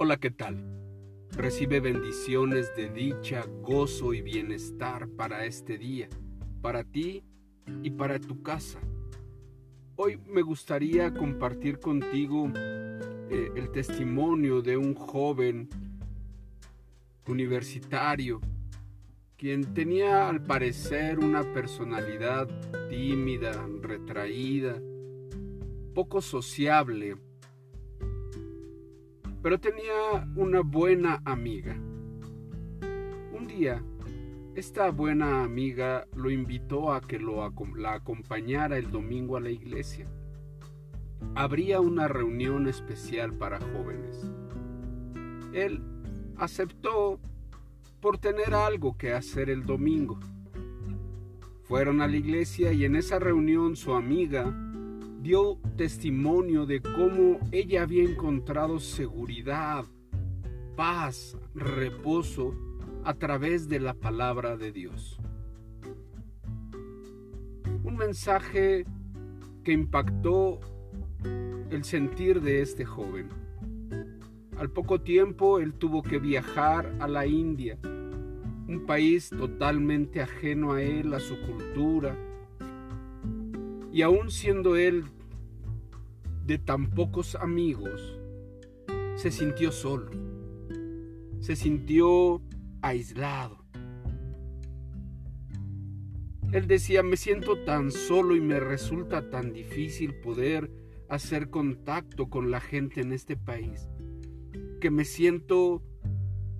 Hola, ¿qué tal? Recibe bendiciones de dicha, gozo y bienestar para este día, para ti y para tu casa. Hoy me gustaría compartir contigo eh, el testimonio de un joven universitario quien tenía al parecer una personalidad tímida, retraída, poco sociable pero tenía una buena amiga. Un día, esta buena amiga lo invitó a que lo, la acompañara el domingo a la iglesia. Habría una reunión especial para jóvenes. Él aceptó por tener algo que hacer el domingo. Fueron a la iglesia y en esa reunión su amiga dio testimonio de cómo ella había encontrado seguridad, paz, reposo a través de la palabra de Dios. Un mensaje que impactó el sentir de este joven. Al poco tiempo él tuvo que viajar a la India, un país totalmente ajeno a él, a su cultura, y aún siendo él de tan pocos amigos, se sintió solo, se sintió aislado. Él decía, me siento tan solo y me resulta tan difícil poder hacer contacto con la gente en este país, que me siento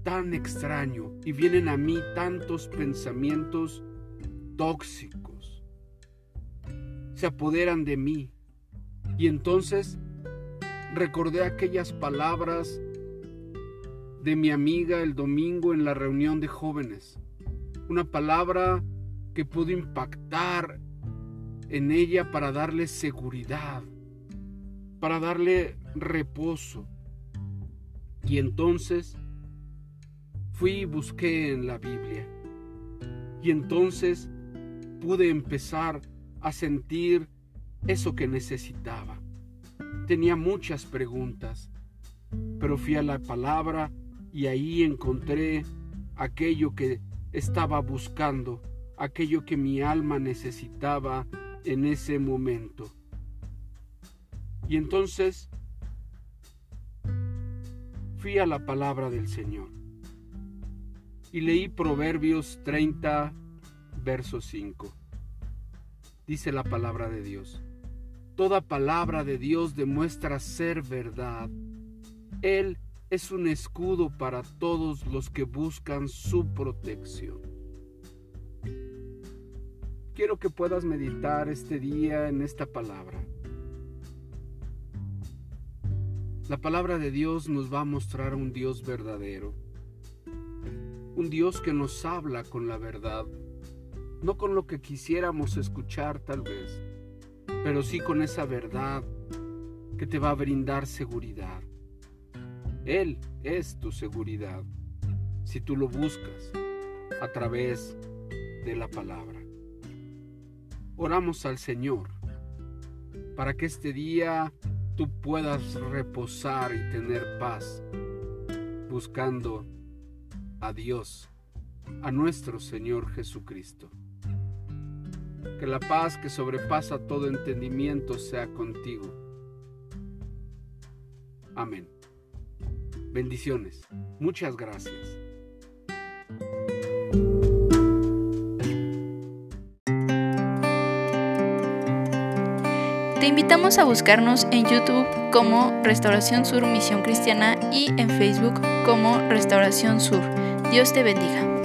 tan extraño y vienen a mí tantos pensamientos tóxicos se apoderan de mí. Y entonces recordé aquellas palabras de mi amiga el domingo en la reunión de jóvenes. Una palabra que pudo impactar en ella para darle seguridad, para darle reposo. Y entonces fui y busqué en la Biblia. Y entonces pude empezar a sentir eso que necesitaba. Tenía muchas preguntas, pero fui a la palabra y ahí encontré aquello que estaba buscando, aquello que mi alma necesitaba en ese momento. Y entonces fui a la palabra del Señor y leí Proverbios 30, verso 5 dice la palabra de Dios. Toda palabra de Dios demuestra ser verdad. Él es un escudo para todos los que buscan su protección. Quiero que puedas meditar este día en esta palabra. La palabra de Dios nos va a mostrar un Dios verdadero, un Dios que nos habla con la verdad, no con lo que quisiéramos escuchar tal vez, pero sí con esa verdad que te va a brindar seguridad. Él es tu seguridad si tú lo buscas a través de la palabra. Oramos al Señor para que este día tú puedas reposar y tener paz buscando a Dios, a nuestro Señor Jesucristo. Que la paz que sobrepasa todo entendimiento sea contigo. Amén. Bendiciones. Muchas gracias. Te invitamos a buscarnos en YouTube como Restauración Sur Misión Cristiana y en Facebook como Restauración Sur. Dios te bendiga.